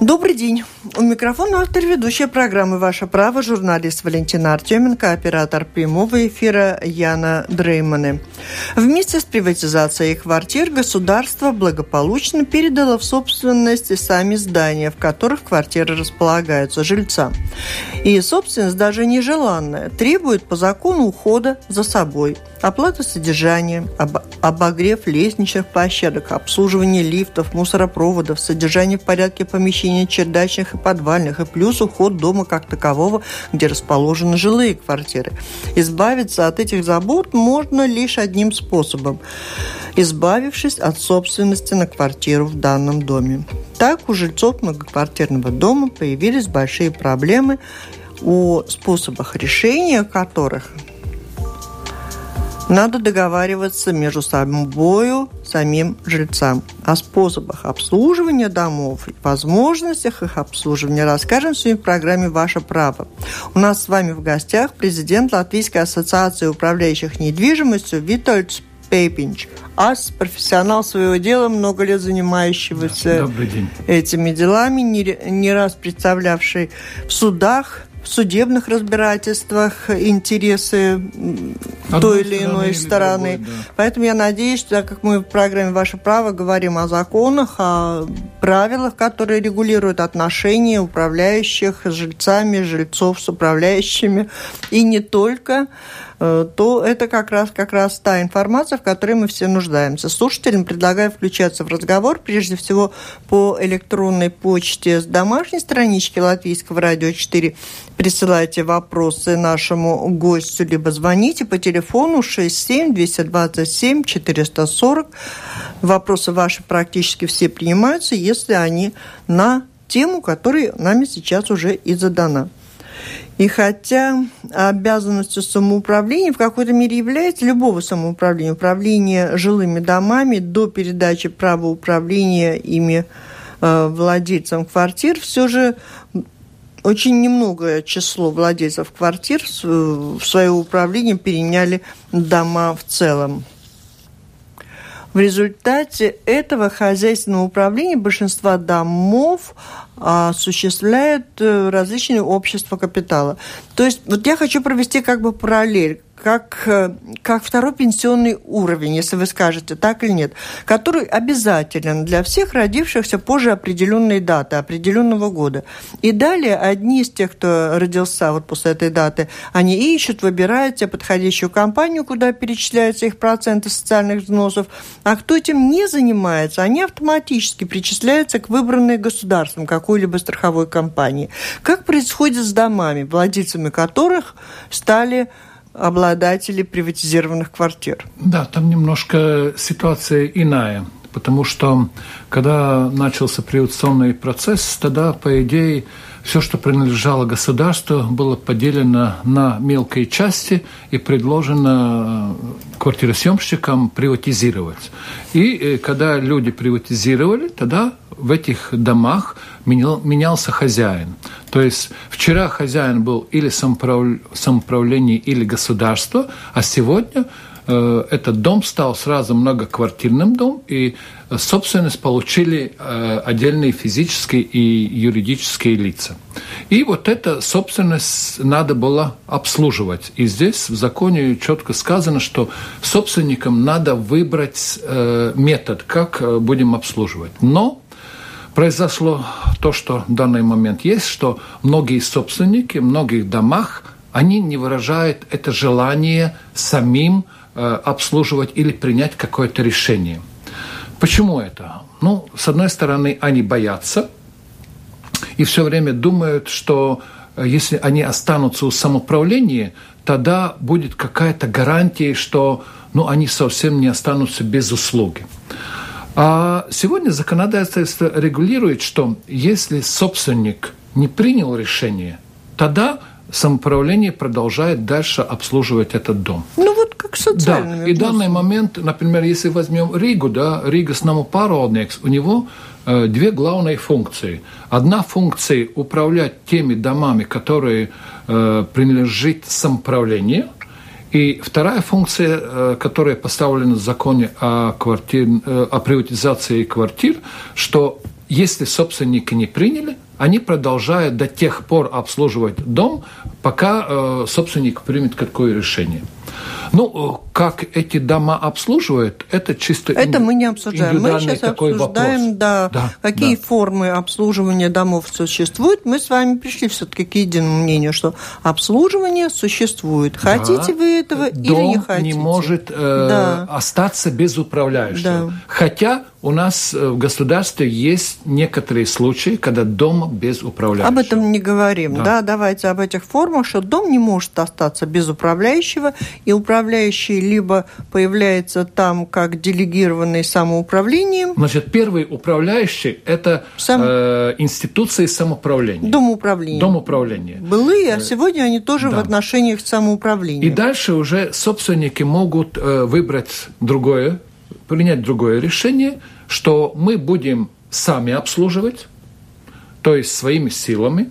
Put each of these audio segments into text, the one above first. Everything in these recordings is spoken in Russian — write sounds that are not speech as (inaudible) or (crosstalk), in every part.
Добрый день. У микрофона автор ведущая программы «Ваше право» журналист Валентина Артеменко, оператор прямого эфира Яна Дрейманы. Вместе с приватизацией квартир государство благополучно передало в собственность сами здания, в которых квартиры располагаются жильцам. И собственность даже нежеланная, требует по закону ухода за собой – Оплата содержания, об, обогрев лестничных площадок, обслуживание лифтов, мусоропроводов, содержание в порядке помещений чердачных и подвальных, и плюс уход дома как такового, где расположены жилые квартиры. Избавиться от этих забот можно лишь одним способом – избавившись от собственности на квартиру в данном доме. Так у жильцов многоквартирного дома появились большие проблемы, о способах решения которых – надо договариваться между собой, самим жильцам. О способах обслуживания домов и возможностях их обслуживания расскажем сегодня в программе «Ваше право». У нас с вами в гостях президент Латвийской ассоциации управляющих недвижимостью Витольд Пейпинч. ас, профессионал своего дела, много лет занимающегося этими делами, не, не раз представлявший в судах судебных разбирательствах интересы Одной той или иной стороны. Другой, да. Поэтому я надеюсь, что, так как мы в программе «Ваше право» говорим о законах, о правилах, которые регулируют отношения управляющих с жильцами, жильцов с управляющими, и не только, то это как раз, как раз та информация, в которой мы все нуждаемся. Слушателям предлагаю включаться в разговор, прежде всего по электронной почте с домашней странички Латвийского радио 4. Присылайте вопросы нашему гостю, либо звоните по телефону 67 227 440. Вопросы ваши практически все принимаются, если они на тему, которая нами сейчас уже и задана. И хотя обязанностью самоуправления в какой-то мере является любого самоуправления, управление жилыми домами до передачи права управления ими э, владельцам квартир, все же очень немногое число владельцев квартир в свое управление переняли дома в целом. В результате этого хозяйственного управления большинства домов осуществляют э, различные общества капитала. То есть вот я хочу провести как бы параллель как, э, как второй пенсионный уровень, если вы скажете так или нет, который обязателен для всех родившихся позже определенной даты, определенного года. И далее одни из тех, кто родился вот после этой даты, они ищут, выбирают себе подходящую компанию, куда перечисляются их проценты социальных взносов, а кто этим не занимается, они автоматически причисляются к выбранной государством какой-либо страховой компании. Как происходит с домами, владельцами которых стали обладателей приватизированных квартир. Да, там немножко ситуация иная, потому что когда начался приватизационный процесс, тогда, по идее, все, что принадлежало государству, было поделено на мелкие части и предложено э, квартиросъемщикам приватизировать. И э, когда люди приватизировали, тогда в этих домах менял, менялся хозяин. То есть вчера хозяин был или самоуправление, или государство, а сегодня э, этот дом стал сразу многоквартирным домом, и собственность получили э, отдельные физические и юридические лица. И вот эта собственность надо было обслуживать. И здесь в законе четко сказано, что собственникам надо выбрать э, метод, как э, будем обслуживать. Но произошло то, что в данный момент есть, что многие собственники в многих домах, они не выражают это желание самим э, обслуживать или принять какое-то решение. Почему это? Ну, с одной стороны, они боятся и все время думают, что э, если они останутся у самоуправления, тогда будет какая-то гарантия, что ну, они совсем не останутся без услуги. А сегодня законодательство регулирует, что если собственник не принял решение, тогда самоуправление продолжает дальше обслуживать этот дом. Ну вот как социальными. Да, и данный момент, например, если возьмем Ригу, да, Рига Снамопаровникс, у него э, две главные функции. Одна функция – управлять теми домами, которые э, принадлежат самоуправлению – и вторая функция, э, которая поставлена в законе о, квартир, э, о приватизации квартир, что если собственники не приняли, они продолжают до тех пор обслуживать дом, пока э, собственник примет какое решение. Ну, как эти дома обслуживают, это чисто Это мы не обсуждаем. Мы сейчас обсуждаем, вопрос. Да, да, какие да. формы обслуживания домов существуют. Мы с вами пришли все-таки к единому мнению, что обслуживание существует. Хотите да. вы этого Дом или не хотите? не может э, да. остаться без управляющего. Да. Хотя у нас э, в государстве есть некоторые случаи, когда дом без управляющего. Об этом не говорим. Да. да, давайте об этих формах, что дом не может остаться без управляющего, и управляющий либо появляется там как делегированный самоуправлением. Значит, первый управляющий – это Сам... э, институции самоуправления. Дом управления. Дом управления. Былые, а э, сегодня они тоже да. в отношениях самоуправления. И дальше уже собственники могут э, выбрать другое принять другое решение, что мы будем сами обслуживать, то есть своими силами,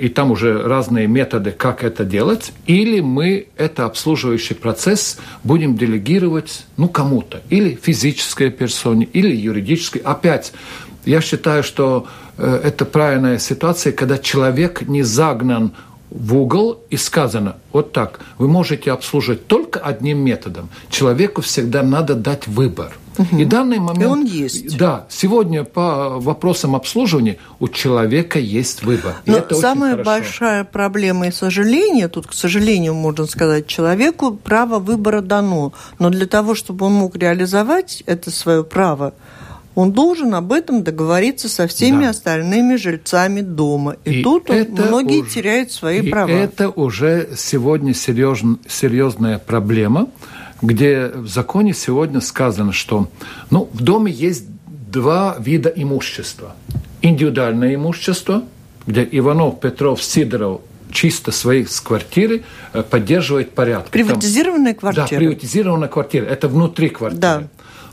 и там уже разные методы, как это делать, или мы это обслуживающий процесс будем делегировать ну, кому-то, или физической персоне, или юридической. Опять, я считаю, что э, это правильная ситуация, когда человек не загнан в угол и сказано вот так. Вы можете обслуживать только одним методом. Человеку всегда надо дать выбор. Угу. И данный момент... И он есть. Да, сегодня по вопросам обслуживания у человека есть выбор. Но самая большая проблема и сожаление, тут, к сожалению, можно сказать, человеку право выбора дано. Но для того, чтобы он мог реализовать это свое право, он должен об этом договориться со всеми да. остальными жильцами дома. И, и тут многие уже, теряют свои и права. Это уже сегодня серьез, серьезная проблема, где в законе сегодня сказано, что ну, в доме есть два вида имущества. Индивидуальное имущество, где Иванов, Петров, Сидоров чисто свои квартиры э, поддерживает порядок. Приватизированная квартира? Да, приватизированная квартира. Это внутри квартиры. Да.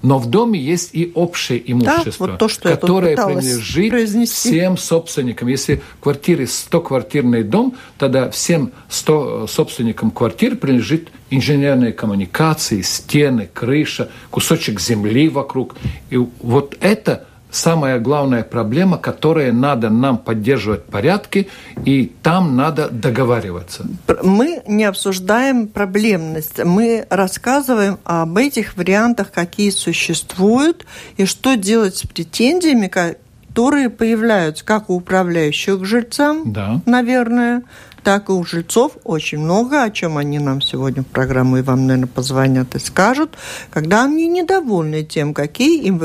Но в доме есть и общее имущество, да, вот то, что которое принадлежит произнести. всем собственникам. Если в квартире 100-квартирный дом, тогда всем 100 собственникам квартир принадлежит инженерные коммуникации, стены, крыша, кусочек земли вокруг. И вот это самая главная проблема, которая надо нам поддерживать порядки, и там надо договариваться. Мы не обсуждаем проблемность, мы рассказываем об этих вариантах, какие существуют, и что делать с претензиями, которые появляются как у управляющих к жильцам, да. наверное, так и у жильцов очень много, о чем они нам сегодня в программу и вам, наверное, позвонят и скажут, когда они недовольны тем, какие им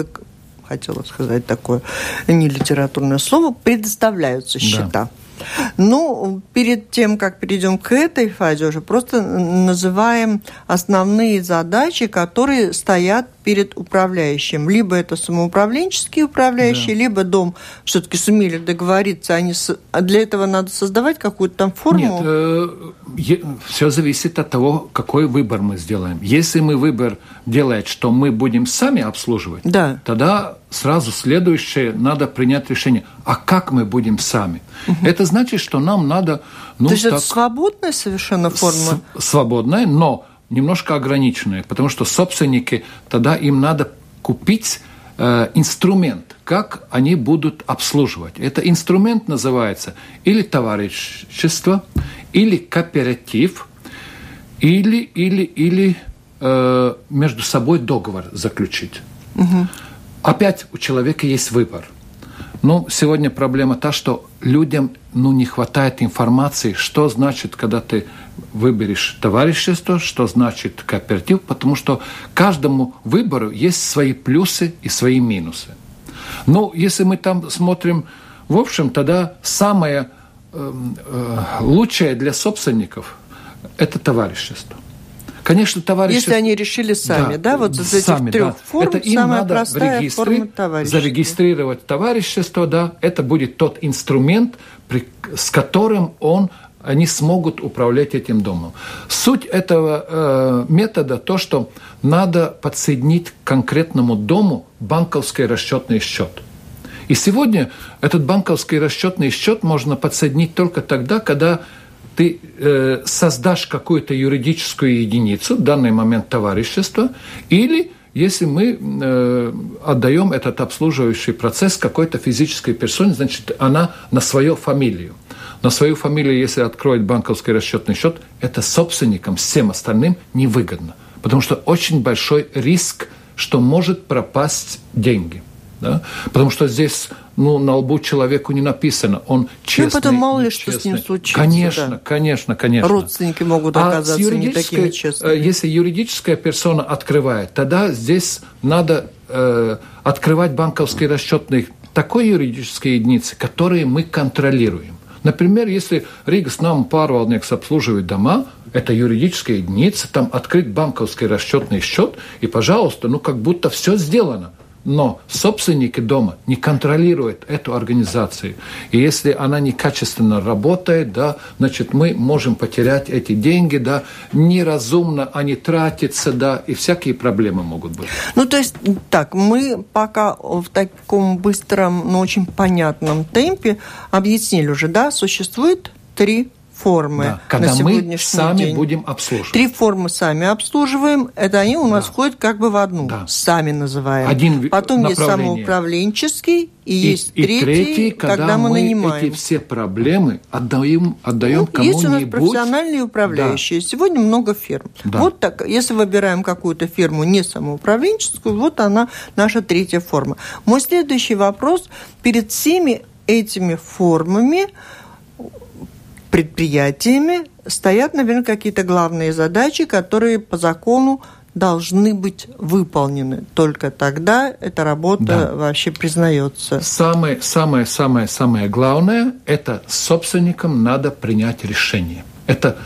хотела сказать такое нелитературное слово, предоставляются счета. Да. Ну, перед тем, как перейдем к этой фазе уже, просто называем основные задачи, которые стоят перед управляющим. Либо это самоуправленческие управляющие, да. либо дом все-таки сумели договориться. Они с... А для этого надо создавать какую-то там форму? Нет, э, все зависит от того, какой выбор мы сделаем. Если мы выбор делаем, что мы будем сами обслуживать, да. тогда сразу следующее надо принять решение, а как мы будем сами. Угу. Это значит, что нам надо... Ну, То есть так, это свободная совершенно форма? Свободная, но немножко ограниченные, потому что собственники, тогда им надо купить э, инструмент, как они будут обслуживать. Это инструмент называется или товарищество, или кооператив, или, или, или э, между собой договор заключить. Угу. Опять у человека есть выбор – ну, сегодня проблема та, что людям ну, не хватает информации, что значит, когда ты выберешь товарищество, что значит кооператив, потому что каждому выбору есть свои плюсы и свои минусы. Но если мы там смотрим, в общем, тогда самое э, э, лучшее для собственников – это товарищество. Конечно, товарищи... Если они решили сами, да, да вот из этих сами, трех да. форм это им самая надо простая в форма товарищества. Зарегистрировать товарищество, да, это будет тот инструмент, при, с которым он они смогут управлять этим домом. Суть этого э, метода то, что надо подсоединить к конкретному дому банковский расчетный счет. И сегодня этот банковский расчетный счет можно подсоединить только тогда, когда ты э, создашь какую-то юридическую единицу, в данный момент товарищество, или если мы э, отдаем этот обслуживающий процесс какой-то физической персоне, значит, она на свою фамилию. На свою фамилию, если откроет банковский расчетный счет, это собственникам, всем остальным невыгодно. Потому что очень большой риск, что может пропасть деньги. Да? Потому что здесь ну, на лбу человеку не написано, он честный. Ну, потом мало ли что с ним случится. Конечно, да. конечно, конечно. Родственники могут а оказаться не такими честными. Э, если юридическая персона открывает, тогда здесь надо э, открывать банковские расчетные такой юридической единицы, которые мы контролируем. Например, если Рига с нам Парвалникс обслуживает дома, это юридическая единица, там открыть банковский расчетный счет, и, пожалуйста, ну как будто все сделано но собственники дома не контролируют эту организацию. И если она некачественно работает, да, значит, мы можем потерять эти деньги, да, неразумно они тратятся, да, и всякие проблемы могут быть. Ну, то есть, так, мы пока в таком быстром, но очень понятном темпе объяснили уже, да, существует три формы да, когда на сегодняшний мы сами день. будем обслуживать. Три формы сами обслуживаем, это они у нас да. входят как бы в одну, да. сами называем. Один Потом есть самоуправленческий, и, и есть и третий, третий когда, когда мы, мы нанимаем. эти все проблемы отдаем, отдаем ну, кому-нибудь. Есть у нас профессиональные управляющие. Да. Сегодня много фирм. Да. Вот так, если выбираем какую-то фирму не самоуправленческую, вот она наша третья форма. Мой следующий вопрос. Перед всеми этими формами предприятиями стоят, наверное, какие-то главные задачи, которые по закону должны быть выполнены. Только тогда эта работа да. вообще признается. Самое, самое, самое, самое главное – это собственникам надо принять решение. Это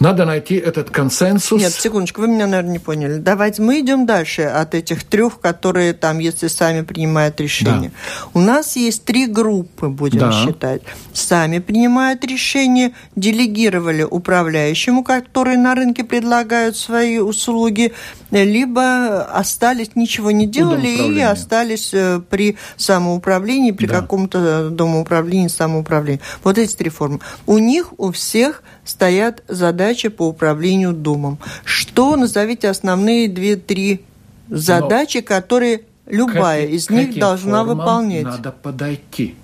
надо найти этот консенсус. Нет, секундочку, вы меня, наверное, не поняли. Давайте мы идем дальше от этих трех, которые там, если сами принимают решение. Да. У нас есть три группы, будем да. считать. Сами принимают решение, делегировали управляющему, которые на рынке предлагают свои услуги, либо остались, ничего не делали, или остались э, при самоуправлении, при да. каком-то домоуправлении, самоуправлении. Вот эти три формы. У них, у всех стоят задачи по управлению домом. Что, назовите основные две-три задачи, Но которые любая к, из них должна выполнять? Надо подойти.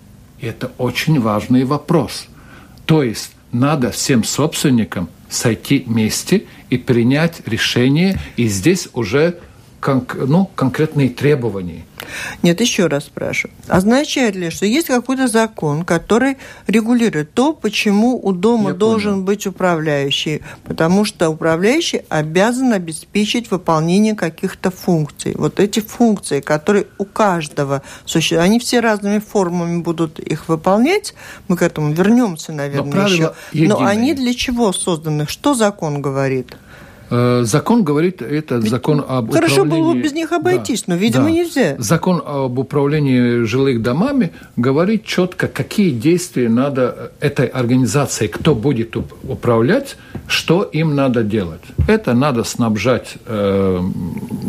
Это очень важный вопрос. То есть надо всем собственникам сойти вместе и принять решение, и здесь уже ну, конкретные требования – нет, еще раз спрашиваю. Означает ли, что есть какой-то закон, который регулирует то, почему у дома Я должен понял. быть управляющий? Потому что управляющий обязан обеспечить выполнение каких-то функций. Вот эти функции, которые у каждого существуют, они все разными формами будут их выполнять. Мы к этому вернемся, наверное, Но еще. Единые. Но они для чего созданы? Что закон говорит? Э, закон говорит, это Ведь закон об Хорошо управлении... было бы без них обойтись, да, но, видимо, да. нельзя. Закон об управлении жилых домами говорит четко, какие действия надо этой организации, кто будет управлять, что им надо делать. Это надо снабжать э,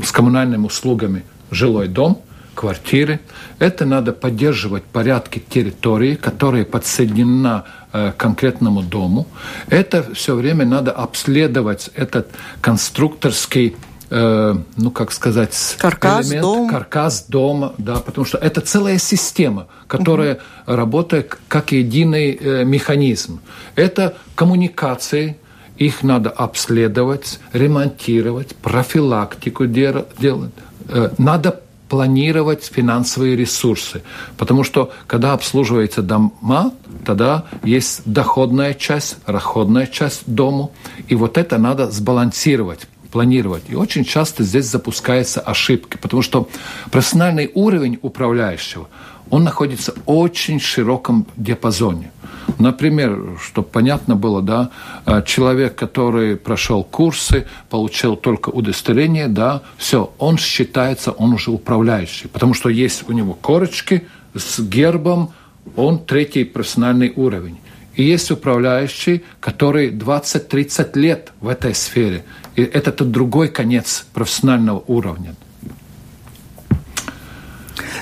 с коммунальными услугами жилой дом, квартиры. Это надо поддерживать порядки территории, которая подсоединена Э, конкретному дому. Это все время надо обследовать этот конструкторский э, ну, как сказать, каркас, элемент, дом. каркас дома, да, потому что это целая система, которая угу. работает как единый э, механизм. Это коммуникации, их надо обследовать, ремонтировать, профилактику делать. Э, надо планировать финансовые ресурсы. Потому что, когда обслуживаются дома, тогда есть доходная часть, расходная часть дому. И вот это надо сбалансировать планировать. И очень часто здесь запускаются ошибки, потому что профессиональный уровень управляющего, он находится в очень широком диапазоне. Например, чтобы понятно было, да, э, человек, который прошел курсы, получил только удостоверение, да, все, он считается, он уже управляющий, потому что есть у него корочки с гербом, он третий профессиональный уровень. И есть управляющий, который 20-30 лет в этой сфере. И это тот другой конец профессионального уровня.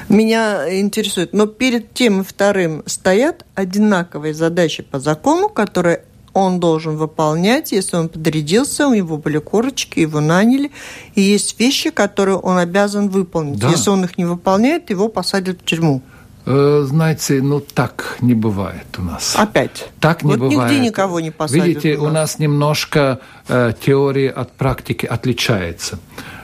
Меня интересует, но перед тем и вторым стоят одинаковые задачи по закону, которые он должен выполнять, если он подрядился, у него были корочки, его наняли, и есть вещи, которые он обязан выполнить. Да. Если он их не выполняет, его посадят в тюрьму. Э, знаете, ну так не бывает у нас. Опять. Так не вот бывает. нигде никого не посадят. Видите, у нас, у нас немножко э, теория от практики отличается.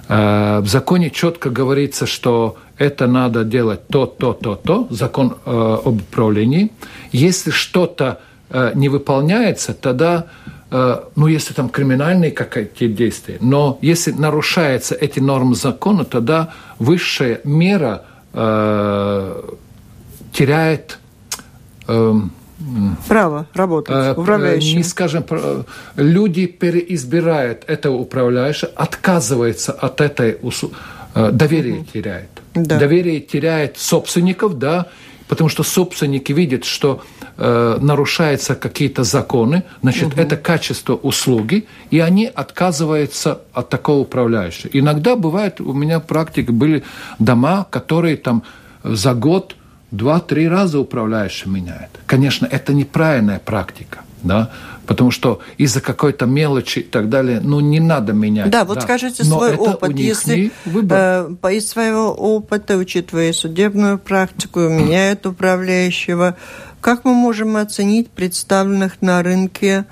Э, в законе четко говорится, что это надо делать то, то, то, то, закон э, об управлении. Если что-то э, не выполняется, тогда э, ну, если там криминальные какие-то действия, но если нарушаются эти нормы закона, тогда высшая мера э, теряет э, право работать, э, управляющим. Не скажем, люди переизбирают этого управляющего, отказывается от этой услуги, э, доверие угу. теряет. Да. Доверие теряет собственников, да, потому что собственники видят, что э, нарушаются какие-то законы, значит, угу. это качество услуги, и они отказываются от такого управляющего. Иногда бывает, у меня практика были дома, которые там за год два-три раза управляющий меняет. Конечно, это неправильная практика, да, потому что из-за какой-то мелочи и так далее, ну, не надо менять. Да, вот да. скажите Но свой опыт. Если э, из своего опыта, учитывая судебную практику, меняют (clears throat) управляющего, как мы можем оценить представленных на рынке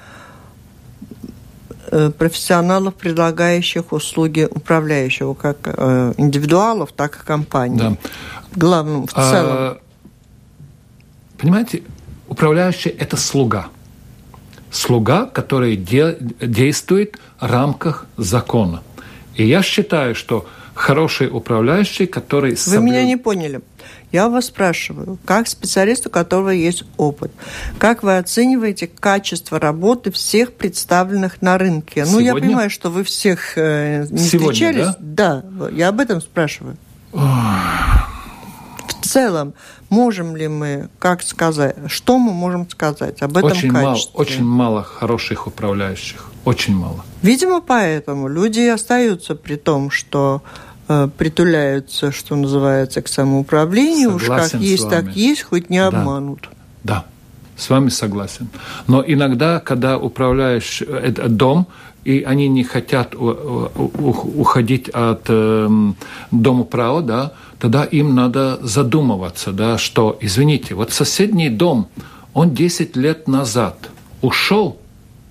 э, профессионалов, предлагающих услуги управляющего, как э, индивидуалов, так и компаний? Да. Главным в целом. А Понимаете, управляющий – это слуга. Слуга, который де, действует в рамках закона. И я считаю, что хороший управляющий, который... Вы соблю... меня не поняли. Я вас спрашиваю, как специалист, у которого есть опыт, как вы оцениваете качество работы всех представленных на рынке? Сегодня? Ну, я понимаю, что вы всех э, не Сегодня, встречались. Да? да, я об этом спрашиваю. В целом, Можем ли мы, как сказать, что мы можем сказать об этом очень качестве? Мало, очень мало хороших управляющих, очень мало. Видимо, поэтому люди остаются при том, что э, притуляются, что называется, к самоуправлению. Согласен Уж как есть, так есть, хоть не обманут. Да, да, с вами согласен. Но иногда, когда управляешь этот дом, и они не хотят уходить от э, дома права, да, тогда им надо задумываться, да, что, извините, вот соседний дом, он 10 лет назад ушел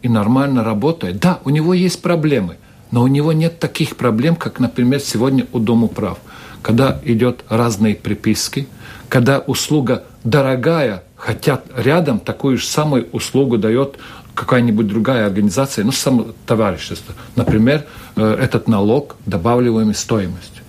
и нормально работает. Да, у него есть проблемы, но у него нет таких проблем, как, например, сегодня у Дома прав, когда идет разные приписки, когда услуга дорогая, хотя рядом такую же самую услугу дает какая-нибудь другая организация, ну, само товарищество. Например, э, этот налог добавливаемой стоимость.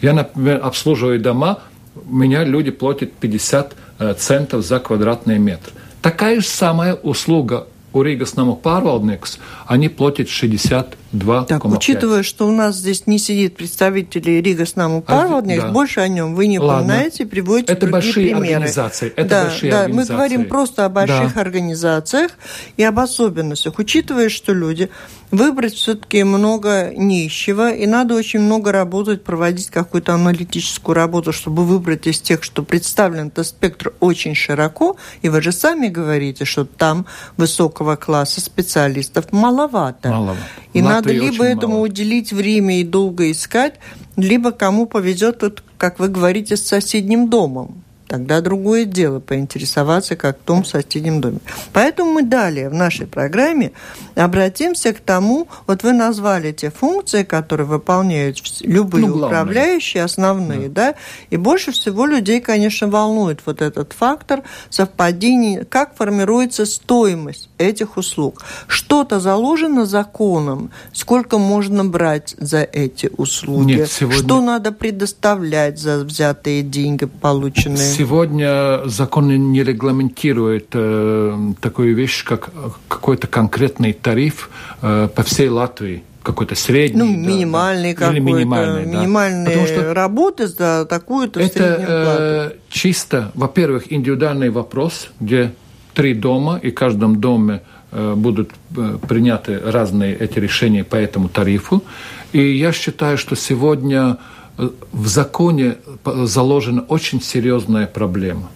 Я, например, обслуживаю дома, меня люди платят 50 э, центов за квадратный метр. Такая же самая услуга у Рīgas namu pārvaldnieks, viņi plotīt 60 2, так, учитывая, что у нас здесь не сидит представители Рига с нам а, Парводник, да. больше о нем вы не Ладно. упоминаете, приводите это другие большие примеры. Организации. Это да, большие да, организации. мы говорим просто о больших да. организациях и об особенностях, учитывая, что люди выбрать все-таки много нищего, и надо очень много работать, проводить какую-то аналитическую работу, чтобы выбрать из тех, что представлен этот спектр очень широко, и вы же сами говорите, что там высокого класса специалистов маловато. маловато. И надо, либо этому мало. уделить время и долго искать, либо кому повезет, вот, как вы говорите, с соседним домом. Тогда другое дело поинтересоваться, как в том соседнем доме. Поэтому мы далее в нашей программе обратимся к тому, вот вы назвали те функции, которые выполняют любые ну, управляющие, основные, да. да, и больше всего людей, конечно, волнует вот этот фактор совпадения, как формируется стоимость этих услуг. Что-то заложено законом, сколько можно брать за эти услуги, Нет, сегодня... что надо предоставлять за взятые деньги, полученные. Сегодня закон не регламентирует э, такую вещь, как какой-то конкретный тариф э, по всей Латвии какой-то средний. Ну, минимальный да, какой-то. Или минимальный, да. Минимальные что работы за такую-то Это э, чисто, во-первых, индивидуальный вопрос, где три дома, и в каждом доме э, будут э, приняты разные эти решения по этому тарифу. И я считаю, что сегодня в законе заложена очень серьезная проблема.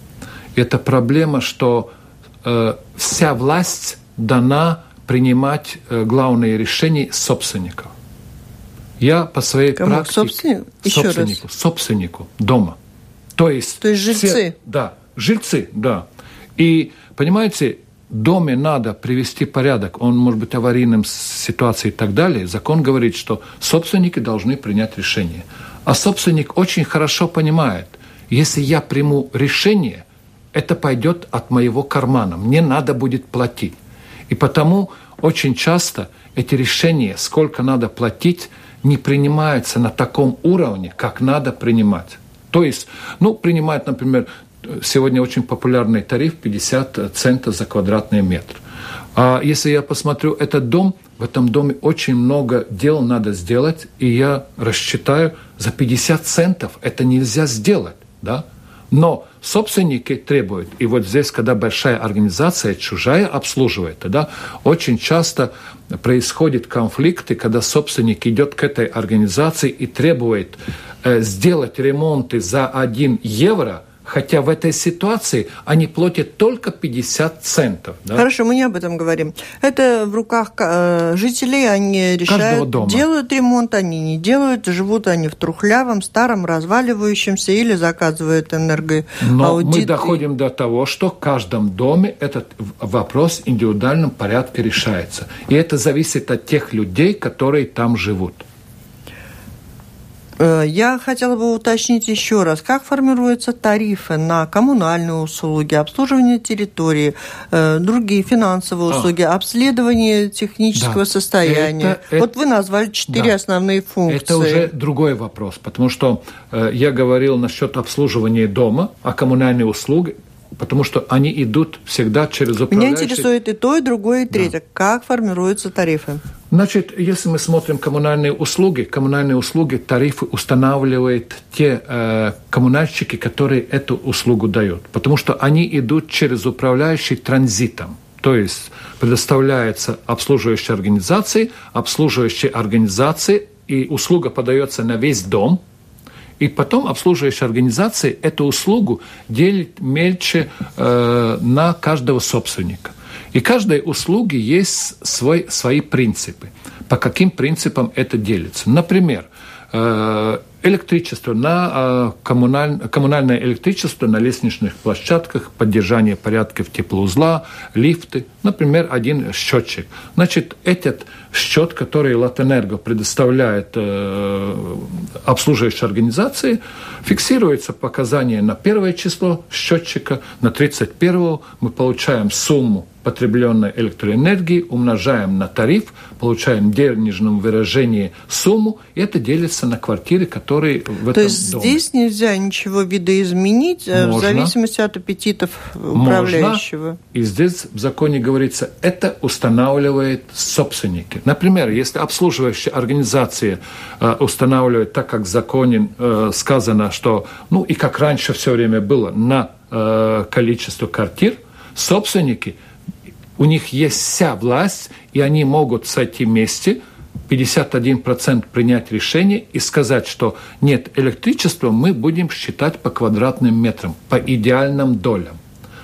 Это проблема, что э, вся власть дана принимать э, главные решения собственников. Я по своей Кому? практике... Собственнику? Еще собственнику, раз. собственнику дома. То есть... То есть жильцы? Все, да, жильцы, да. И, понимаете, доме надо привести порядок, он может быть аварийным ситуацией и так далее. Закон говорит, что собственники должны принять решение. А собственник очень хорошо понимает, если я приму решение, это пойдет от моего кармана, мне надо будет платить. И потому очень часто эти решения, сколько надо платить, не принимаются на таком уровне, как надо принимать. То есть, ну, принимают, например, сегодня очень популярный тариф 50 центов за квадратный метр. А если я посмотрю этот дом, в этом доме очень много дел надо сделать, и я рассчитаю, за 50 центов это нельзя сделать, да? Но собственники требуют, и вот здесь, когда большая организация чужая обслуживает, тогда очень часто происходят конфликты, когда собственник идет к этой организации и требует э, сделать ремонты за 1 евро – хотя в этой ситуации они платят только 50 центов. Да? Хорошо, мы не об этом говорим. Это в руках э, жителей, они решают, делают ремонт, они не делают, живут они в трухлявом, старом, разваливающемся или заказывают энергоаудит. Но мы доходим до того, что в каждом доме этот вопрос в индивидуальном порядке решается. И это зависит от тех людей, которые там живут. Э, я хотела бы уточнить еще раз, как формируются тарифы на коммунальные услуги, обслуживание территории, э, другие финансовые а. услуги, обследование технического да. состояния. Это, вот вы назвали четыре да. основные функции. Это уже другой вопрос, потому что э, я говорил насчет обслуживания дома, а коммунальные услуги потому что они идут всегда через управляющий... Меня интересует и то, и другое, и третье. Да. Как формируются тарифы? Значит, если мы смотрим коммунальные услуги, коммунальные услуги, тарифы устанавливают те э, коммунальщики, которые эту услугу дают, потому что они идут через управляющий транзитом. То есть предоставляется обслуживающей организации, обслуживающей организации, и услуга подается на весь дом – и потом обслуживающая организация эту услугу делит мельче э, на каждого собственника. И каждой услуги есть свой, свои принципы. По каким принципам это делится? Например, э, электричество на э, коммуналь, коммунальное электричество на лестничных площадках, поддержание порядка в теплоузла, лифты, например, один счетчик. Значит, этот счет, который Латэнерго предоставляет э, обслуживающей организации, фиксируется показания на первое число счетчика, на 31 мы получаем сумму потребленной электроэнергии, умножаем на тариф, получаем в денежном выражении сумму, и это делится на квартиры, которые в То этом То есть доме. здесь нельзя ничего видоизменить э, Можно. в зависимости от аппетитов управляющего? Можно. И здесь в законе говорится, это устанавливает собственники. Например, если обслуживающая организация э, устанавливает, так как в законе э, сказано, что, ну и как раньше все время было, на количество квартир, собственники – у них есть вся власть, и они могут сойти вместе, 51% принять решение и сказать, что нет, электричество мы будем считать по квадратным метрам, по идеальным долям.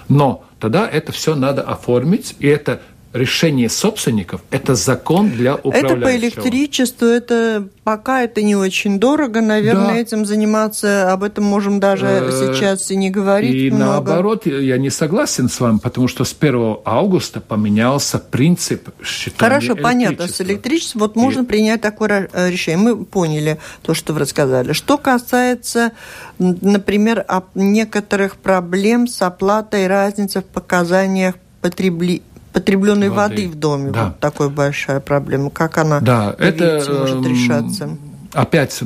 Но тогда это все надо оформить, и это решение собственников – это закон для управляющего. Это по электричеству, это пока это не очень дорого, наверное, да. этим заниматься, об этом можем даже э, сейчас и не говорить И много. наоборот, я не согласен с вами, потому что с 1 августа поменялся принцип считания Хорошо, понятно, с электричеством вот можно и... принять такое э, решение. Мы поняли то, что вы рассказали. Что касается, например, некоторых проблем с оплатой разницы в показаниях потребителей потребленной воды, воды в доме. Да. Вот такая большая проблема. Как она, да, это, видите, может решаться? Опять,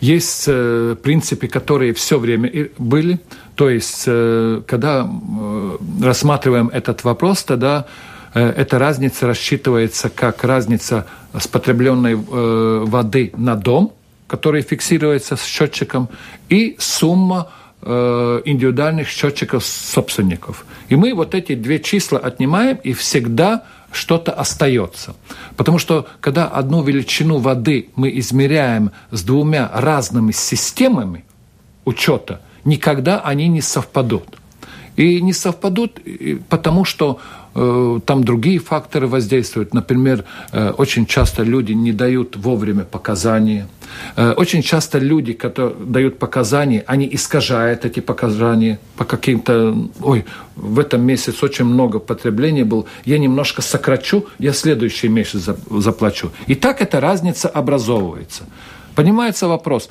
есть э, принципы, которые все время были. То есть, э, когда э, рассматриваем этот вопрос, тогда эта разница рассчитывается как разница с потребленной воды на дом, который фиксируется с счетчиком, и сумма индивидуальных счетчиков собственников. И мы вот эти две числа отнимаем, и всегда что-то остается. Потому что когда одну величину воды мы измеряем с двумя разными системами учета, никогда они не совпадут. И не совпадут, потому что Э, там другие факторы воздействуют. Например, э, очень часто люди не дают вовремя показания. Э, очень часто люди, которые дают показания, они искажают эти показания по каким-то... Ой, в этом месяце очень много потребления было. Я немножко сокрачу, я следующий месяц заплачу. И так эта разница образовывается. Понимается вопрос,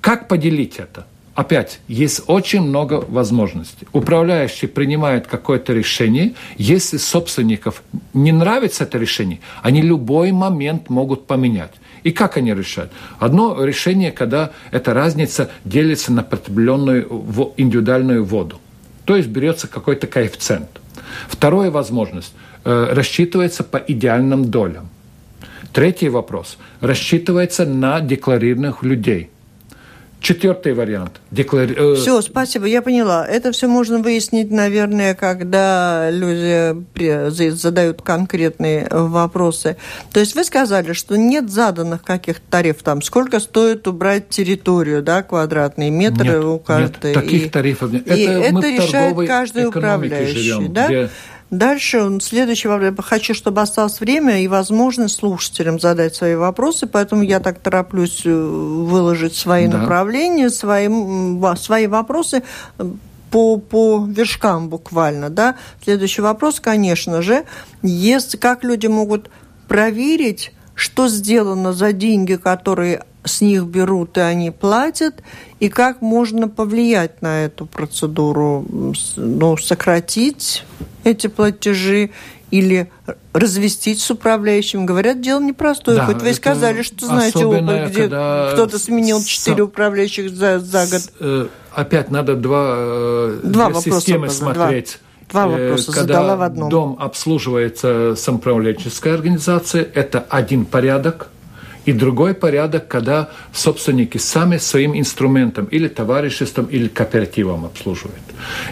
как поделить это? Опять, есть очень много возможностей. Управляющий принимает какое-то решение. Если собственников не нравится это решение, они любой момент могут поменять. И как они решают? Одно решение, когда эта разница делится на потребленную индивидуальную воду. То есть берется какой-то коэффициент. Вторая возможность э, рассчитывается по идеальным долям. Третий вопрос рассчитывается на декларированных людей – Четвертый вариант. Деклари... Э, все, спасибо, я поняла. Это все можно выяснить, наверное, когда люди задают конкретные вопросы. То есть вы сказали, что нет заданных каких-то тарифов, там, сколько стоит убрать территорию, да, квадратные метры нет, у каждой. Нет, таких и, тарифов нет. И это, это решает каждый управляющий, живем, да? Где Дальше следующий вопрос. Хочу, чтобы осталось время и возможность слушателям задать свои вопросы, поэтому я так тороплюсь э, выложить свои да. направления, свои, свои вопросы э, по, по вершкам буквально. Да? Следующий вопрос, конечно же, есть, как люди могут проверить, что сделано за деньги, которые с них берут и они платят, и как можно повлиять на эту процедуру, ну, сократить эти платежи или развестить с управляющим. Говорят, дело непростое. Да, Хоть вы сказали, что знаете опыт, где кто-то сменил четыре управляющих за, за год. Э, опять надо два, э, два системы смотреть. Два, два э, вопроса Когда задала в одном. дом обслуживается самоуправленческой организацией, это один порядок – и другой порядок, когда собственники сами своим инструментом или товариществом, или кооперативом обслуживают.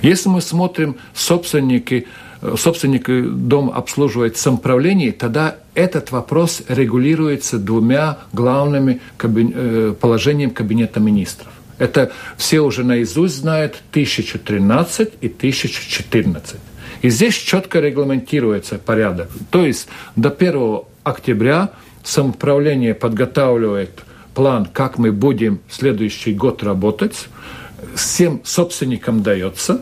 Если мы смотрим собственники, э, собственники дом обслуживает самоуправление, тогда этот вопрос регулируется двумя главными. Э, положениями Кабинета министров. Это все уже наизусть знают 1013 и 1014. И здесь четко регламентируется порядок. То есть до 1 октября самоуправление подготавливает план, как мы будем следующий год работать, всем собственникам дается,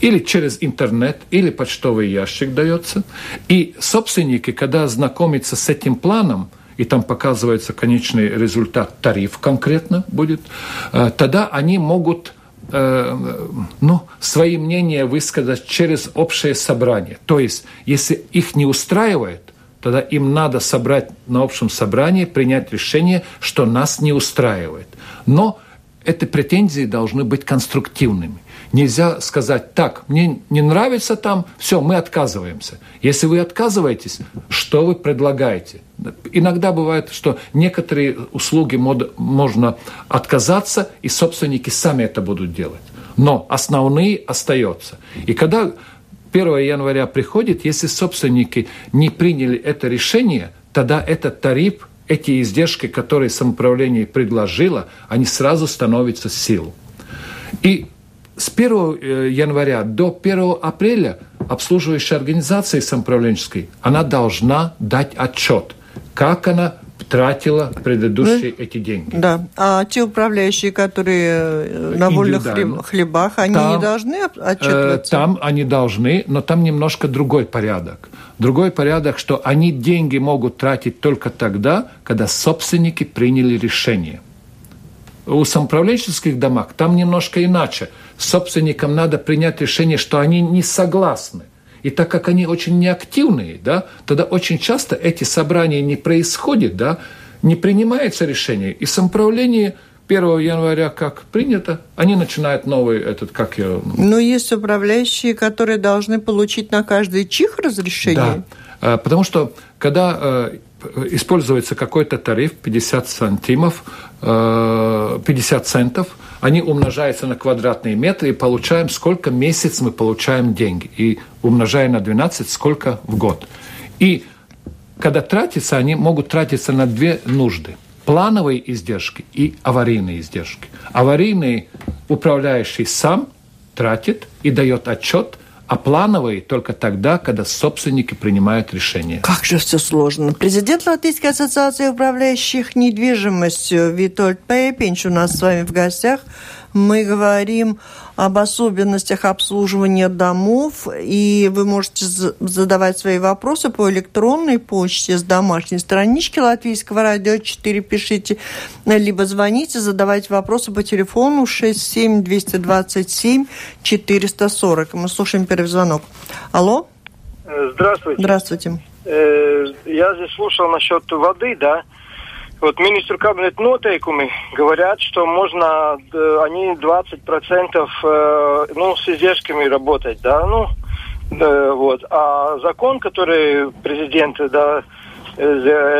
или через интернет, или почтовый ящик дается. И собственники, когда знакомятся с этим планом, и там показывается конечный результат, тариф конкретно будет, э, тогда они могут э, ну, свои мнения высказать через общее собрание. То есть, если их не устраивает, тогда им надо собрать на общем собрании, принять решение, что нас не устраивает. Но эти претензии должны быть конструктивными. Нельзя сказать, так, мне не нравится там, все, мы отказываемся. Если вы отказываетесь, что вы предлагаете? Иногда бывает, что некоторые услуги можно отказаться, и собственники сами это будут делать. Но основные остаются. И когда 1 января приходит, если собственники не приняли это решение, тогда этот тариф, эти издержки, которые самоуправление предложило, они сразу становятся в силу. И с 1 э, января до 1 апреля обслуживающая организация самоуправленческой, она должна дать отчет, как она тратила предыдущие эти деньги. Да. А те управляющие, которые э, на вольных хлебах, они там, не должны отчитываться? Э, там они должны, но там немножко другой порядок. Другой порядок, что они деньги могут тратить только тогда, когда собственники приняли решение. У самоуправленческих домах там немножко иначе. Собственникам надо принять решение, что они не согласны. И так как они очень неактивные, да, тогда очень часто эти собрания не происходят, да, не принимается решение. И самоуправление 1 января, как принято, они начинают новый этот, как я... Но есть управляющие, которые должны получить на каждый чих разрешение. Да, потому что когда э, используется какой-то тариф 50 сантимов, 50 э, центов, они умножаются на квадратные метры и получаем, сколько месяц мы получаем деньги. И умножая на 12, сколько в год. И когда тратятся, они могут тратиться на две нужды. Плановые издержки и аварийные издержки. Аварийные управляющий сам тратит и дает отчет а плановые только тогда, когда собственники принимают решение. Как же все сложно. Президент Латвийской ассоциации управляющих недвижимостью Витольд Пепинч у нас с вами в гостях мы говорим об особенностях обслуживания домов, и вы можете задавать свои вопросы по электронной почте с домашней странички Латвийского радио 4 пишите, либо звоните, задавайте вопросы по телефону 67 227 440. Мы слушаем первый звонок. Алло? Здравствуйте. Здравствуйте. Э, я здесь слушал насчет воды, да. Вот министр кабинет нотейкуми говорят, что можно, они 20% э, ну, с издержками работать, да, ну, да, вот. А закон, который президент, да, э,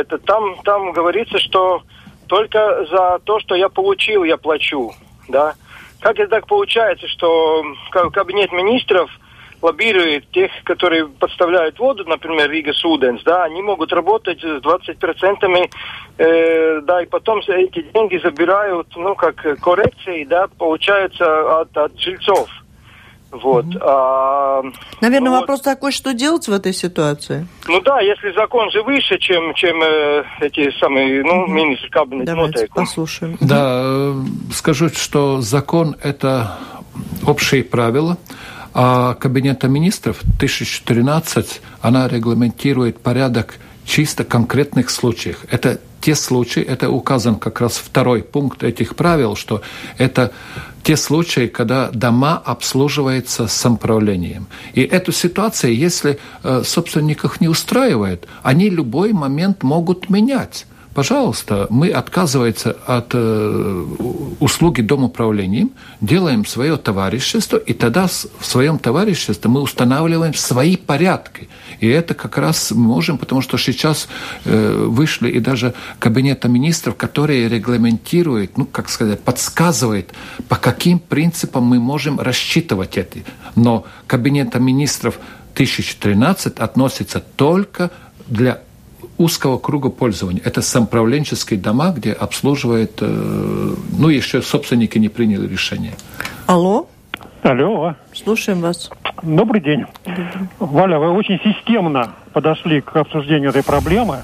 это там, там говорится, что только за то, что я получил, я плачу, да. Как это так получается, что кабинет министров – лоббирует тех, которые подставляют воду, например, Рига Суденс, да, они могут работать с 20%, э, да, и потом эти деньги забирают, ну, как коррекции, да, получается от, от жильцов. Вот. Mm-hmm. А, Наверное, ну, вопрос вот. такой, что делать в этой ситуации? Ну да, если закон же выше, чем, чем э, эти самые, ну, mm-hmm. министр кабинет. Давайте послушаем. Да, э, скажу, что закон – это общие правила, а Кабинета министров 1013, она регламентирует порядок чисто конкретных случаев. Это те случаи, это указан как раз второй пункт этих правил, что это те случаи, когда дома обслуживаются самоуправлением. И эту ситуацию, если э, собственников не устраивает, они любой момент могут менять пожалуйста, мы отказываемся от э, услуги домоуправлением, делаем свое товарищество, и тогда в своем товариществе мы устанавливаем свои порядки. И это как раз можем, потому что сейчас э, вышли и даже кабинета министров, которые регламентируют, ну, как сказать, подсказывают, по каким принципам мы можем рассчитывать это. Но кабинета министров 1013 относится только для узкого круга пользования. Это самоуправленческие дома, где обслуживает, э, ну, еще собственники не приняли решение. Алло? Алло. Слушаем вас. Добрый день. Добрый. Валя, вы очень системно подошли к обсуждению этой проблемы,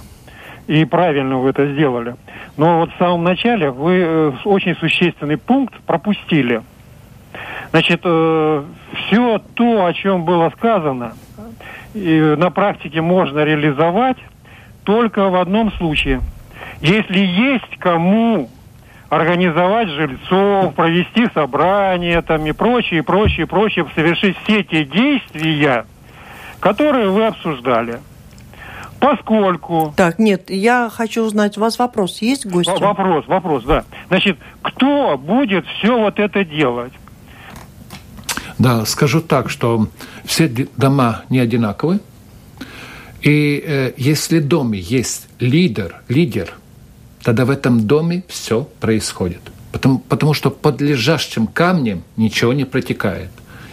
и правильно вы это сделали. Но вот в самом начале вы э, очень существенный пункт пропустили. Значит, э, все то, о чем было сказано, и на практике можно реализовать только в одном случае. Если есть кому организовать жильцов, провести собрание там и прочее, прочее, прочее, совершить все те действия, которые вы обсуждали. Поскольку... Так, нет, я хочу узнать, у вас вопрос есть, гость? Вопрос, вопрос, да. Значит, кто будет все вот это делать? Да, скажу так, что все дома не одинаковые. И э, если в доме есть лидер, лидер, тогда в этом доме все происходит. Потому, потому что под лежащим камнем ничего не протекает.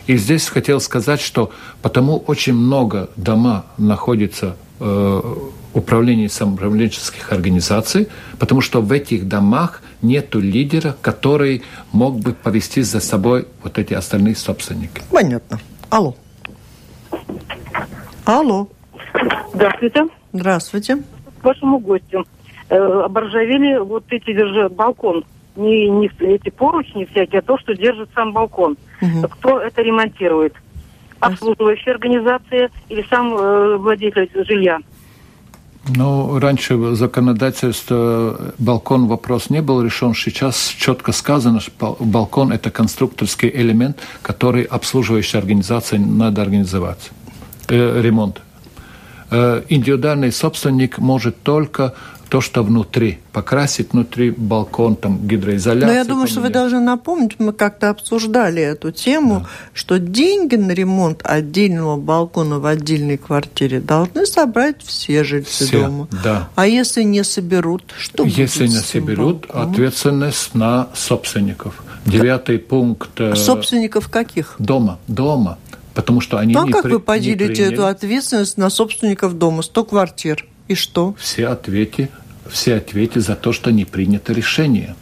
И здесь хотел сказать, что потому очень много дома находится э, управлении самоуправленческих организаций, потому что в этих домах нет лидера, который мог бы повести за собой вот эти остальные собственники. Понятно. Алло. Алло. Здравствуйте. Здравствуйте. К вашему гостю. Э, оборжавели вот эти держи балкон. Не, не эти поручни всякие, а то, что держит сам балкон. Угу. Кто это ремонтирует? Обслуживающая организация или сам э, владелец жилья? Ну, раньше в законодательстве балкон вопрос не был решен. Сейчас четко сказано, что балкон – это конструкторский элемент, который обслуживающая организация надо организовать. Э, ремонт. Э, индивидуальный собственник может только то, что внутри, покрасить внутри балкон, там гидроизоляцию. Но я думаю, поменять. что вы должны напомнить, мы как-то обсуждали эту тему, да. что деньги на ремонт отдельного балкона в отдельной квартире должны собрать все жильцы все, дома. Да. А если не соберут, что будет Если не соберут, балконом? ответственность на собственников. Девятый пункт. Э, собственников каких? Дома. Дома потому что они ну, а не как при, вы поделите эту ответственность на собственников дома? 100 квартир. И что? Все ответы, все ответы за то, что не принято решение.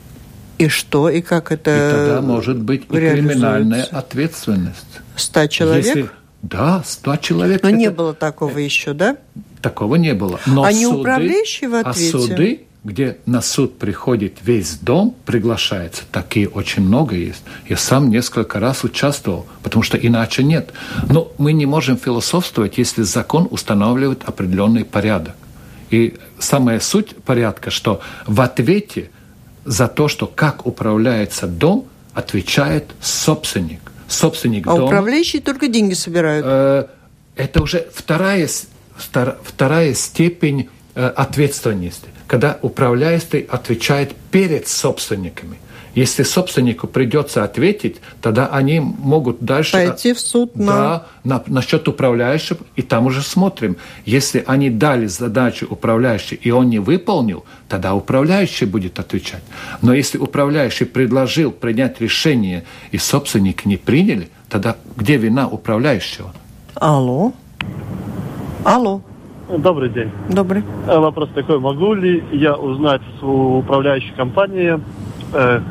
И что? И как это И тогда может быть и криминальная ответственность. Ста человек? Если... Да, ста человек. Но это... не было такого еще, да? Такого не было. Но а суды, не управляющий в ответе? А суды где на суд приходит весь дом, приглашается. Такие очень много есть. Я сам несколько раз участвовал, потому что иначе нет. Но мы не можем философствовать, если закон устанавливает определенный порядок. И самая суть порядка, что в ответе за то, что как управляется дом, отвечает собственник. Собственник а дома. управляющие только деньги собирают? Э, это уже вторая, вторая степень ответственности когда управляющий отвечает перед собственниками. Если собственнику придется ответить, тогда они могут дальше... Пойти в суд на... Да, на, насчет управляющего, и там уже смотрим. Если они дали задачу управляющему, и он не выполнил, тогда управляющий будет отвечать. Но если управляющий предложил принять решение, и собственники не приняли, тогда где вина управляющего? Алло. Алло. Добрый день. Добрый. Э, вопрос такой, могу ли я узнать у управляющей компании, э,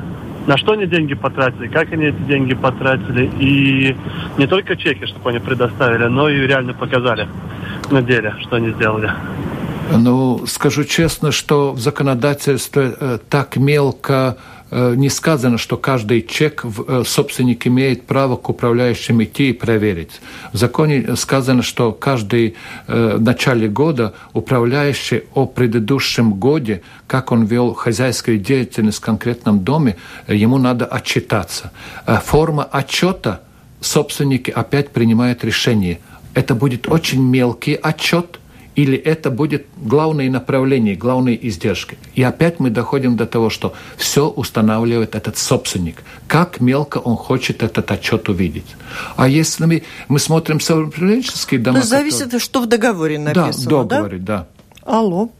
на что они деньги потратили, как они эти деньги потратили, и не только чеки, чтобы они предоставили, но и реально показали на деле, что они сделали. Ну, скажу честно, что в законодательстве э, так мелко Э, не сказано, что каждый чек э, собственник имеет право к управляющим идти и проверить. В законе сказано, что каждый э, в начале года управляющий о предыдущем годе, как он вел хозяйскую деятельность в конкретном доме, ему надо отчитаться. Форма отчета собственники опять принимают решение. Это будет очень мелкий отчет – или это будет главное направление, главные издержки. И опять мы доходим до того, что все устанавливает этот собственник. Как мелко он хочет этот отчет увидеть. А если мы, мы смотрим самоуправленческие дома... То зависит, которые... что в договоре написано, да? в договоре, да. да. Алло.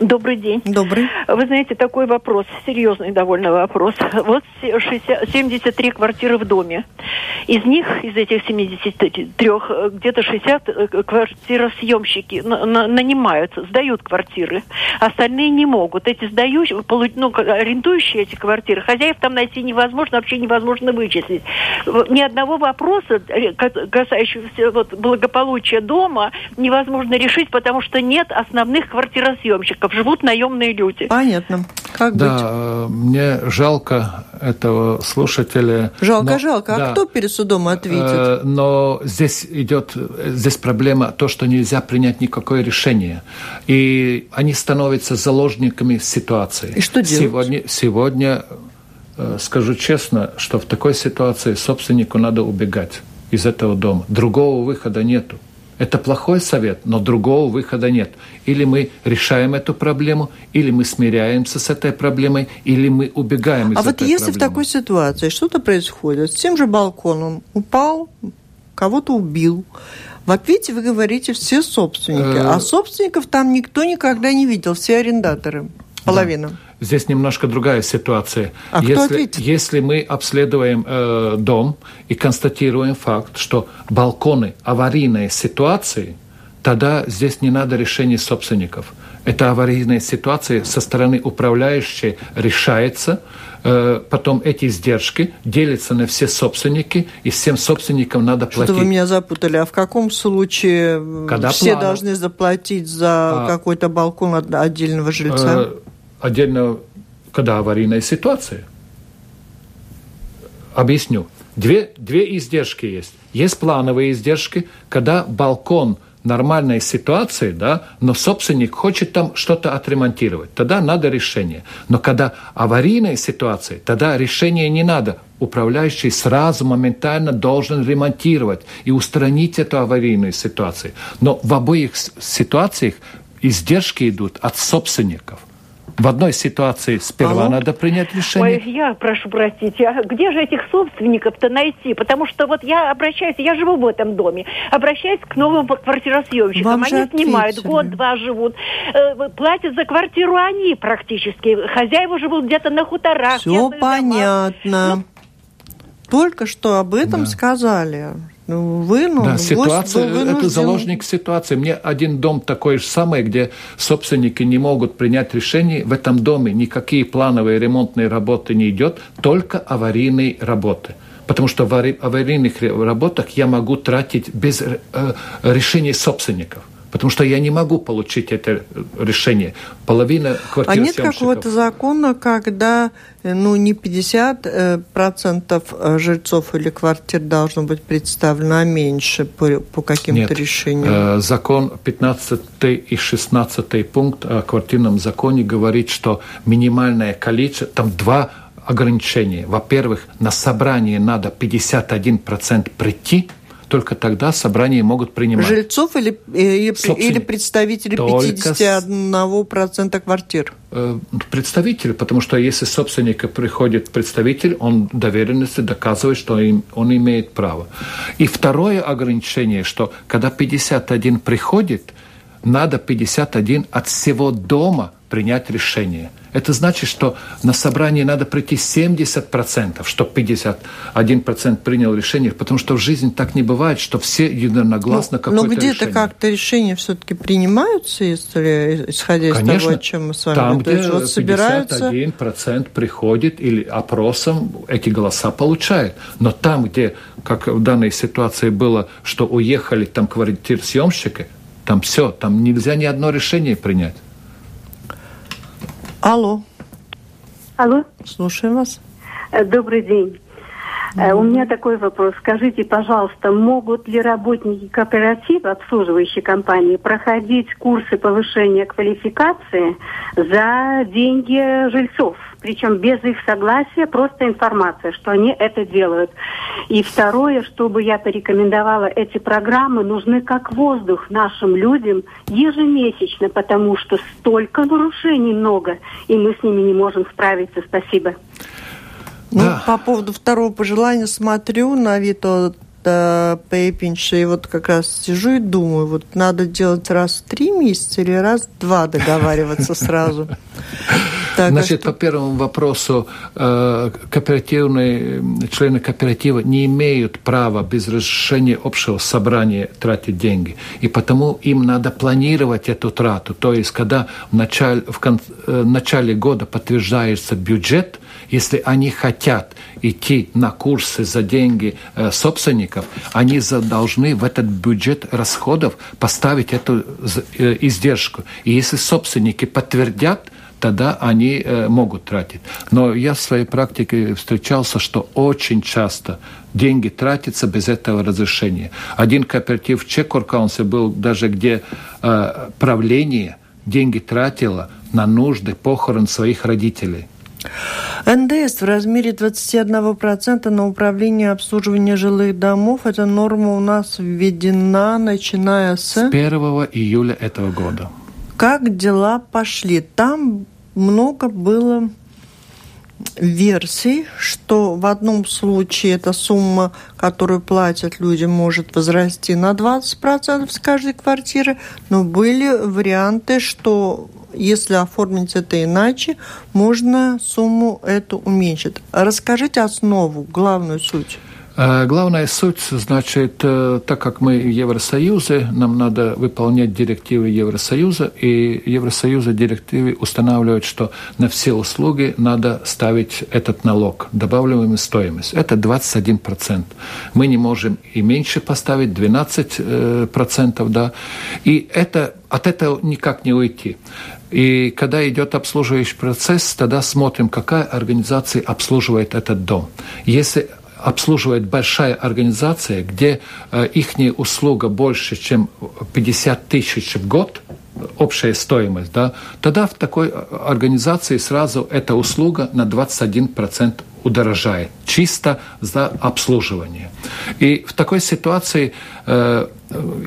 Добрый день. Добрый. Вы знаете, такой вопрос, серьезный довольно вопрос. Вот 60, 73 квартиры в доме. Из них, из этих 73, где-то 60 э, квартиросъемщики нанимают, сдают квартиры. Остальные не могут. Эти сдающие, ну, арендующие эти квартиры, хозяев там найти невозможно, вообще невозможно вычислить. Ни одного вопроса, э, касающегося вот, благополучия дома, невозможно решить, потому что нет основных квартиросъемщиков работников, живут наемные люди. Понятно. Как да, быть? Э, мне жалко этого слушателя. Жалко, но, жалко. А да, кто перед судом ответит? Э, но здесь идет, здесь проблема то, что нельзя принять никакое решение. И они становятся заложниками ситуации. И что делать? Сегодня, сегодня э, скажу честно, что в такой ситуации собственнику надо убегать из этого дома. Другого выхода нету. Это плохой совет, но другого выхода нет. Или мы решаем эту проблему, или мы смиряемся с этой проблемой, или мы убегаем из а этой вот если проблемы. в такой ситуации что-то происходит, с тем же балконом упал, кого-то убил, в ответе вы говорите все собственники, а э. собственников там никто никогда не видел, все арендаторы, половина. Да. Здесь немножко другая ситуация. А если, кто ответит? если мы обследуем э, дом и констатируем факт, что балконы аварийные ситуации, тогда здесь не надо решения собственников. Это аварийная ситуация со стороны управляющей решается, э, потом эти издержки делятся на все собственники, и всем собственникам надо платить. Что-то вы меня запутали. А в каком случае Когда все плана? должны заплатить за а, какой-то балкон отдельного жильца? Э, отдельно, когда аварийная ситуация. Объясню. Две, две издержки есть. Есть плановые издержки, когда балкон нормальной ситуации, да, но собственник хочет там что-то отремонтировать, тогда надо решение. Но когда аварийная ситуация, тогда решение не надо. Управляющий сразу моментально должен ремонтировать и устранить эту аварийную ситуацию. Но в обоих ситуациях издержки идут от собственников. В одной ситуации сперва Алло? надо принять решение. Ой, я прошу простить, а где же этих собственников-то найти? Потому что вот я обращаюсь, я живу в этом доме, обращаюсь к новым квартиросъемщикам. Они снимают, год-два живут, э, платят за квартиру они практически. Хозяева живут где-то на хуторах. Все понятно. Ну, Только что об этом да. сказали. Ну, вы, ну, да, ситуация, вынужден... это заложник ситуации. Мне один дом такой же самый, где собственники не могут принять решение. В этом доме никакие плановые ремонтные работы не идет, только аварийные работы. Потому что в аварийных работах я могу тратить без э, решения собственников потому что я не могу получить это решение. Половина квартир А нет какого-то закона, когда ну, не 50% э, э, жильцов или квартир должно быть представлено, а меньше по, по каким-то решениям? Э, закон 15 и 16 пункт о квартирном законе говорит, что минимальное количество, там два ограничения. Во-первых, на собрание надо 51% прийти – только тогда собрания могут принимать. Жильцов или, э, или, или представители только 51% квартир? Э, представители, потому что если собственника приходит представитель, он доверенности доказывает, что он, он имеет право. И второе ограничение, что когда 51 приходит, надо 51 от всего дома принять решение. Это значит, что на собрании надо прийти 70%, чтобы 51% принял решение, потому что в жизни так не бывает, что все единогласно ну, какое-то Но где-то как-то решения все-таки принимаются, если, исходя Конечно, из того, о чем мы с вами там, где есть, вот собираются... 51% приходит или опросом эти голоса получает. Но там, где, как в данной ситуации было, что уехали там квартир съемщики, там все, там нельзя ни одно решение принять. Алло. Алло. Слушаем вас. Э, добрый день. Mm-hmm. У меня такой вопрос. Скажите, пожалуйста, могут ли работники кооператива, обслуживающей компании, проходить курсы повышения квалификации за деньги жильцов? Причем без их согласия, просто информация, что они это делают. И второе, чтобы я порекомендовала, эти программы нужны как воздух нашим людям ежемесячно, потому что столько нарушений много, и мы с ними не можем справиться. Спасибо. Ну, да. по поводу второго пожелания смотрю на Вито Пейпинша, и вот как раз сижу и думаю, вот надо делать раз в три месяца или раз в два договариваться сразу. (laughs) Так, Значит, а по первому вопросу, э, кооперативные члены кооператива не имеют права без разрешения общего собрания тратить деньги. И потому им надо планировать эту трату. То есть, когда в начале, в кон, э, начале года подтверждается бюджет, если они хотят идти на курсы за деньги э, собственников, они должны в этот бюджет расходов поставить эту э, издержку. И если собственники подтвердят, тогда они э, могут тратить. Но я в своей практике встречался, что очень часто деньги тратятся без этого разрешения. Один кооператив в Чекоркаунсе был даже, где э, правление деньги тратило на нужды похорон своих родителей. НДС в размере 21% на управление обслуживания жилых домов. Эта норма у нас введена, начиная с... С 1 июля этого года как дела пошли. Там много было версий, что в одном случае эта сумма, которую платят люди, может возрасти на 20% с каждой квартиры, но были варианты, что если оформить это иначе, можно сумму эту уменьшить. Расскажите основу, главную суть. Э, главная суть, значит, э, так как мы в Евросоюзе, нам надо выполнять директивы Евросоюза, и Евросоюза директивы устанавливают, что на все услуги надо ставить этот налог, добавляемую стоимость. Это 21%. Мы не можем и меньше поставить, 12%, э, да. И это, от этого никак не уйти. И когда идет обслуживающий процесс, тогда смотрим, какая организация обслуживает этот дом. Если обслуживает большая организация, где э, их услуга больше, чем 50 тысяч в год, общая стоимость, да, тогда в такой э, организации сразу эта услуга на 21% удорожает, чисто за обслуживание. И в такой ситуации э,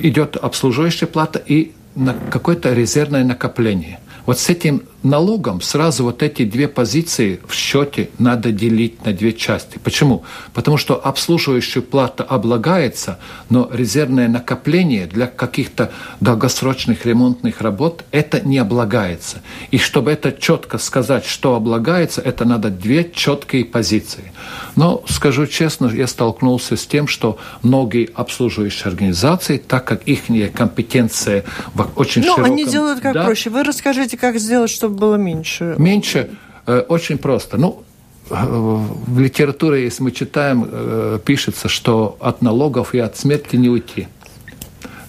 идет обслуживающая плата и на какое-то резервное накопление. Вот с этим налогом сразу вот эти две позиции в счете надо делить на две части. Почему? Потому что обслуживающая плата облагается, но резервное накопление для каких-то долгосрочных ремонтных работ это не облагается. И чтобы это четко сказать, что облагается, это надо две четкие позиции. Но, скажу честно, я столкнулся с тем, что многие обслуживающие организации, так как их компетенция в очень ну, широком... они делают как да, проще. Вы расскажите, как сделать, чтобы было меньше. Меньше э, очень просто. Ну, э, в литературе, если мы читаем, э, пишется, что от налогов и от смерти не уйти.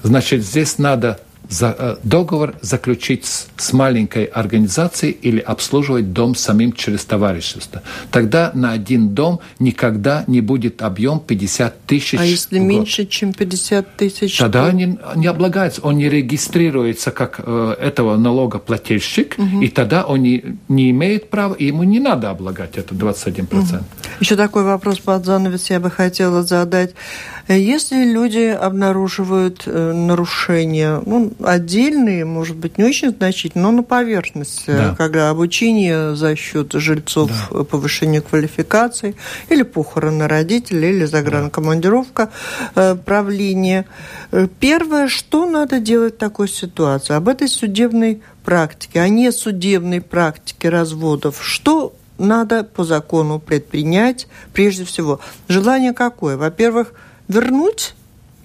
Значит, здесь надо за, э, договор заключить с, с маленькой организацией или обслуживать дом самим через товарищество. Тогда на один дом никогда не будет объем 50 тысяч. А если меньше, чем 50 тысяч? Тогда то... не, не облагается, он не регистрируется как э, этого налогоплательщик, угу. и тогда он не, не имеет права, и ему не надо облагать это 21%. Угу. Еще такой вопрос под занавес я бы хотела задать. Если люди обнаруживают э, нарушения, ну, отдельные, может быть, не очень значительные, но на поверхности, да. когда обучение за счет жильцов, да. повышение квалификации, или похороны родителей, или загранкомандировка да. правления. Э, первое, что надо делать в такой ситуации? Об этой судебной практике, а не судебной практике разводов. Что надо по закону предпринять прежде всего? Желание какое? Во-первых, вернуть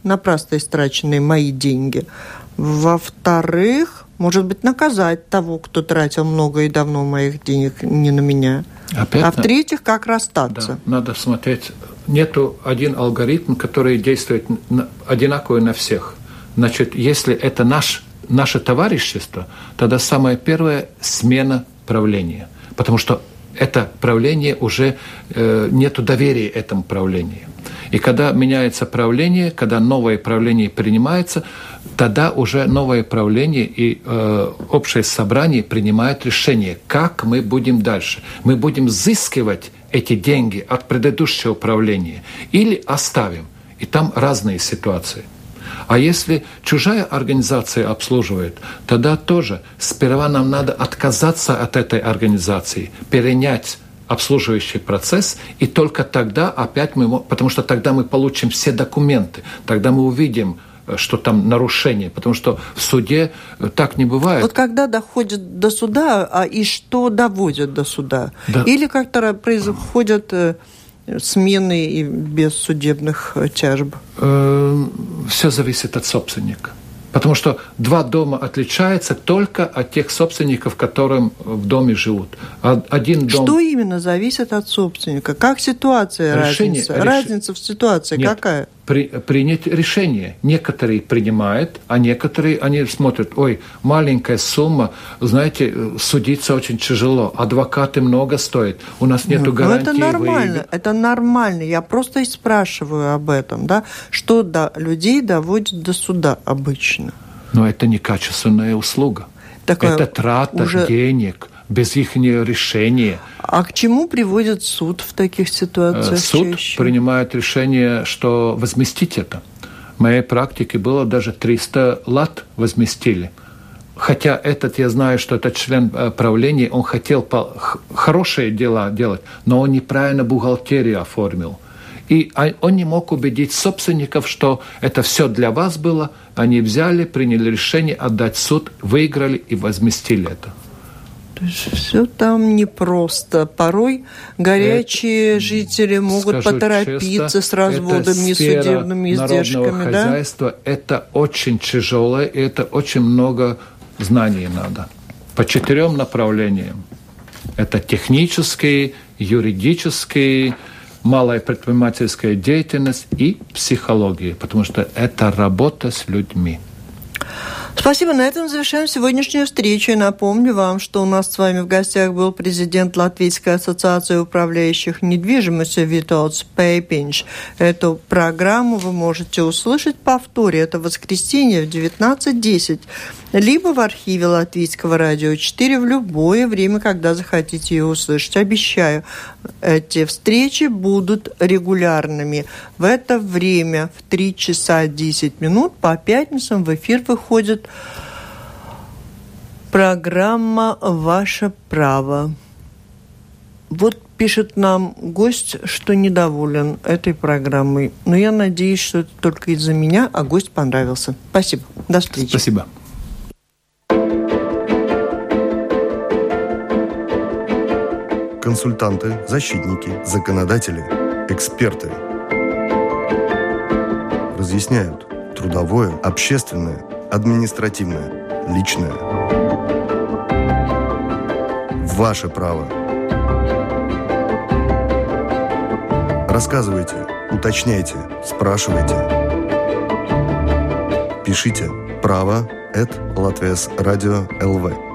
напрасно истраченные мои деньги. Во-вторых, может быть, наказать того, кто тратил много и давно моих денег не на меня. Опять а в-третьих, как расстаться? Да, надо смотреть. Нету один алгоритм, который действует одинаково на всех. Значит, если это наш, наше товарищество, тогда самое первое – смена правления. Потому что это правление уже э, нету доверия этому правлению. И когда меняется правление, когда новое правление принимается, тогда уже новое правление и э, общее собрание принимает решение, как мы будем дальше. Мы будем взыскивать эти деньги от предыдущего правления или оставим. И там разные ситуации. А если чужая организация обслуживает, тогда тоже сперва нам надо отказаться от этой организации, перенять обслуживающий процесс, и только тогда опять мы, потому что тогда мы получим все документы, тогда мы увидим, э, что там нарушение, потому что в суде э, так не бывает. Вот когда доходит до суда, а и что доводит до суда? Да. Или как-то происходят э, смены и без судебных тяжб? Все зависит от собственника. Потому что два дома отличаются только от тех собственников, которым в доме живут. Один дом... Что именно зависит от собственника? Как ситуация Решение, разница? Реш... Разница в ситуации Нет. какая? При, принять решение. Некоторые принимают, а некоторые они смотрят, ой, маленькая сумма, знаете, судиться очень тяжело, адвокаты много стоят, у нас нет ну, гарантии. Ну, это нормально, выиграть. это нормально. Я просто и спрашиваю об этом, да, что до людей доводит до суда обычно. Но это не качественная услуга. Такое это трата уже... денег без их решения. А к чему приводит суд в таких ситуациях? Э, суд чаще? принимает решение, что возместить это. В моей практике было даже 300 лат возместили. Хотя этот, я знаю, что этот член э, правления, он хотел хорошие дела делать, но он неправильно бухгалтерию оформил. И он не мог убедить собственников, что это все для вас было. Они взяли, приняли решение отдать суд, выиграли и возместили это. То есть все там непросто. Порой горячие это, жители могут поторопиться честно, с разводами и судебными издержками. Да? хозяйства это очень тяжелое, и это очень много знаний надо. По четырем направлениям. Это технический, юридический, малая предпринимательская деятельность и психология, потому что это работа с людьми. Спасибо. На этом завершаем сегодняшнюю встречу. И напомню вам, что у нас с вами в гостях был президент Латвийской ассоциации управляющих недвижимостью Витолс Пейпинч. Эту программу вы можете услышать повторе. Это воскресенье в 19.10 либо в архиве Латвийского радио 4 в любое время, когда захотите ее услышать. Обещаю, эти встречи будут регулярными. В это время в 3 часа 10 минут по пятницам в эфир выходит Программа «Ваше право». Вот пишет нам гость, что недоволен этой программой. Но я надеюсь, что это только из-за меня, а гость понравился. Спасибо. До встречи. Спасибо. Консультанты, защитники, законодатели, эксперты разъясняют трудовое, общественное, административное, личное. Ваше право – Рассказывайте, уточняйте, спрашивайте. Пишите право at Латвес Радио ЛВ.